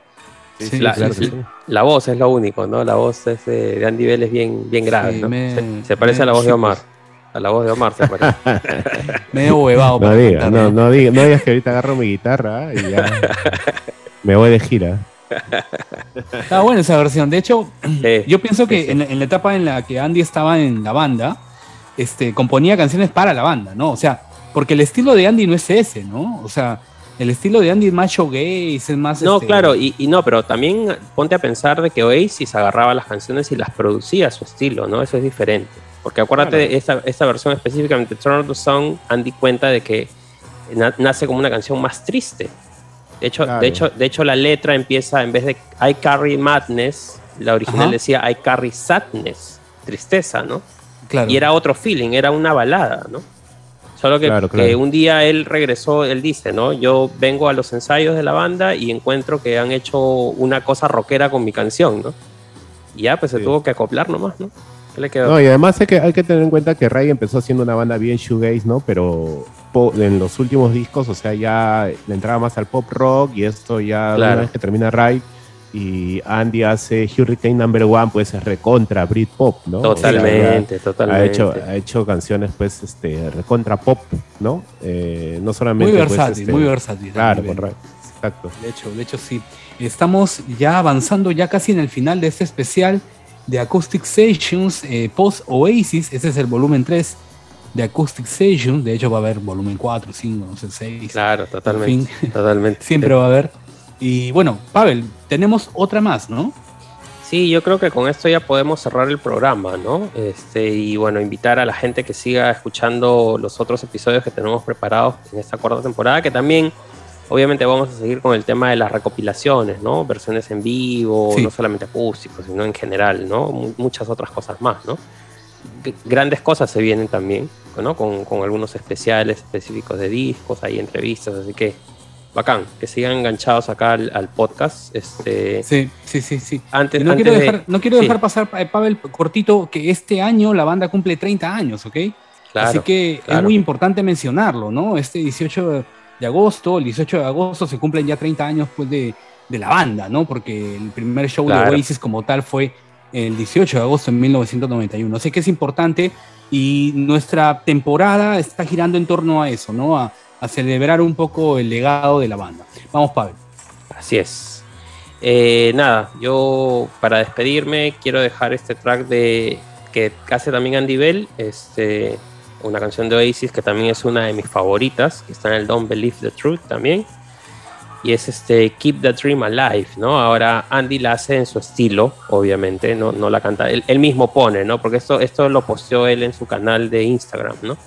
Sí, la, claro que la- sí. la voz es lo único, ¿no? La voz es de, de Andy Bell es bien, bien grave, Sí, ¿no? me- se, se parece me- a la voz sí, de Omar. A la voz de Omar se parece. Medio huevado No cantar, no, no, digas, no digas que ahorita agarro mi guitarra y ya me voy de gira. Está buena esa versión. De hecho, Sí, yo pienso que sí, sí. En, la- en la etapa en la que Andy estaba en la banda, este, componía canciones para la banda, ¿no? O sea, porque el estilo de Andy no es ese, ¿no? O sea, el estilo de Andy es más showgaze, es más... No, este, claro, y, y no, pero también ponte a pensar de que Oasis agarraba las canciones y las producía a su estilo, ¿no? Eso es diferente. Porque acuérdate, Claro. de esta, esta versión específicamente, Turn of the Song, Andy cuenta de que na- nace como una canción más triste. De hecho, Claro. de, hecho, de hecho, la letra empieza, en vez de I carry madness, la original Ajá. decía I carry sadness, tristeza, ¿no? claro. Y era otro feeling, era una balada, ¿no? Solo que, Claro, que claro. un día él regresó, él dice, ¿no? Yo vengo a los ensayos de la banda y encuentro que han hecho una cosa rockera con mi canción, ¿no? Y ya, pues se Sí. tuvo que acoplar nomás, ¿no? ¿Qué le quedó? No, y además hay que, hay que tener en cuenta que Ray empezó siendo una banda bien shoegaze, ¿no? Pero en los últimos discos, o sea, ya le entraba más al pop rock y esto ya Claro. una vez que termina Ray y Andy hace Hurricane Number One, pues es recontra Britpop, ¿no? O sea, totalmente, totalmente. ha hecho, ha hecho canciones, pues, este, recontra pop, ¿no? Eh, no solamente. muy pues, versátil, este, muy versátil. Claro. Exacto. De hecho, de hecho sí. Estamos ya avanzando ya casi en el final de este especial de Acoustic Sessions eh, post Oasis. Ese es el volumen 3 de Acoustic Sessions. De hecho va a haber volumen 4, 5, no sé, 6. Claro, totalmente. En Totalmente. Siempre va a haber. Y bueno, Pavel, tenemos otra más, ¿no? Sí, yo creo que con esto ya podemos cerrar el programa, ¿no? Este, y bueno, invitar a la gente que siga escuchando los otros episodios que tenemos preparados en esta cuarta temporada, que también, obviamente, vamos a seguir con el tema de las recopilaciones, ¿no? Versiones en vivo, Sí. no solamente acústicos, sino en general, ¿no? Mu- muchas otras cosas más, ¿no? G- Grandes cosas se vienen también, ¿no? Con, con algunos especiales específicos de discos, hay entrevistas, así que bacán, que sigan enganchados acá al, al podcast. Este, Sí, sí, sí, sí. antes, no antes quiero, de- no quiero sí. dejar pasar, eh, Pavel, cortito, que este año la banda cumple 30 años, ¿ok? Claro, Así que es muy importante mencionarlo, ¿no? Este 18 de- de agosto, el 18 de agosto se cumplen ya 30 años pues, de, de la banda, ¿no? Porque el primer show Claro. de Oasis como tal fue el 18 de agosto de 1991. Así que es importante y nuestra temporada está girando en torno a eso, ¿no? A, a celebrar un poco el legado de la banda. Vamos, Pavel. Así es. Eh, nada, yo para despedirme quiero dejar este track de que hace también Andy Bell, este, una canción de Oasis que también es una de mis favoritas, que está en el Don't Believe the Truth también. Y es este Keep the Dream Alive, ¿no? Ahora Andy la hace en su estilo, obviamente, no, no la canta, él, mismo pone, ¿no? Porque esto, esto lo posteó él en su canal de Instagram, ¿no?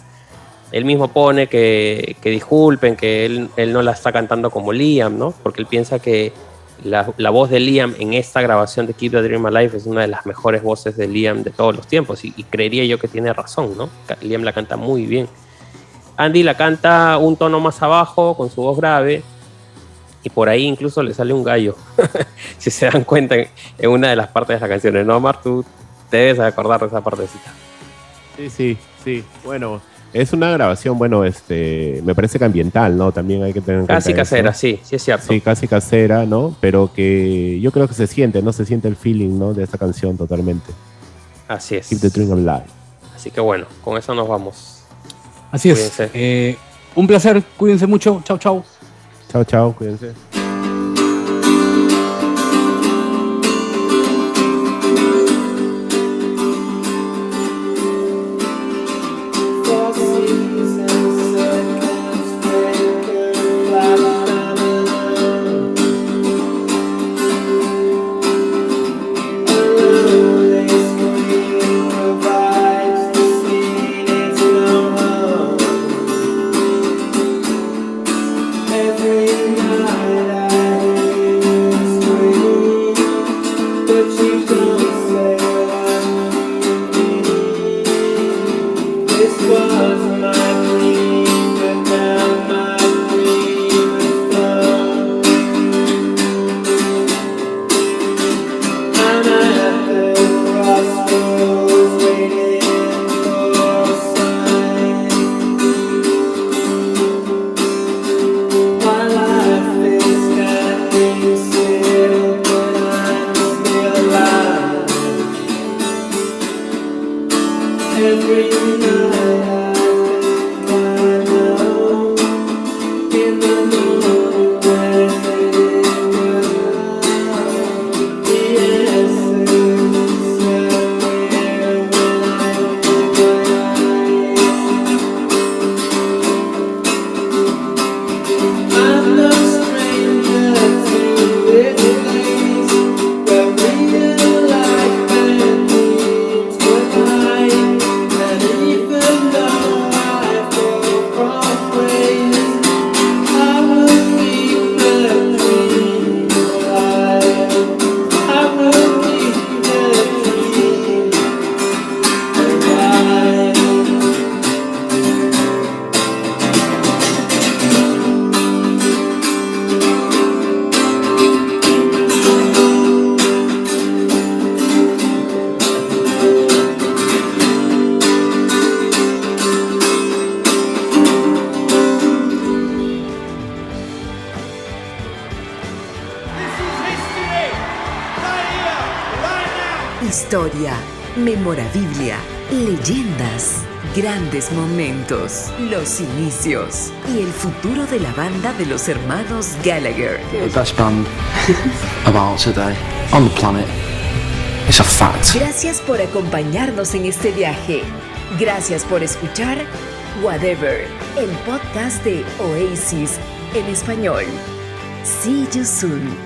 Él mismo pone que, disculpen, que él, él no la está cantando como Liam, ¿no? Porque él piensa que la, la voz de Liam en esta grabación de Keep the Dream Alive es una de las mejores voces de Liam de todos los tiempos. Y, creería yo que tiene razón, ¿no? Liam la canta muy bien. Andy la canta un tono más abajo, con su voz grave. Y por ahí incluso le sale un gallo. si se dan cuenta en, una de las partes de la canción. ¿No, Omar? Tú debes acordar de esa partecita. Sí, sí, sí. Bueno, es una grabación, bueno, este, me parece que ambiental, ¿no? También hay que tener en Casi cuenta eso. casera, sí, sí es cierto. Sí, casi casera, ¿no? Pero que yo creo que se siente, ¿no? Se siente el feeling, ¿no? De esta canción totalmente. Así es. Keep the dream alive. Así que bueno, con eso nos vamos. Así es. Cuídense. Eh, un placer, cuídense mucho. Chau, chau. Chao, chao, cuídense. Was my memorabilia, leyendas, grandes momentos, los inicios y el futuro de la banda de los hermanos Gallagher. The best band about today on the planet. It's a fact. Gracias por acompañarnos en este viaje. Gracias por escuchar Whatever, el podcast de Oasis en español. See you soon.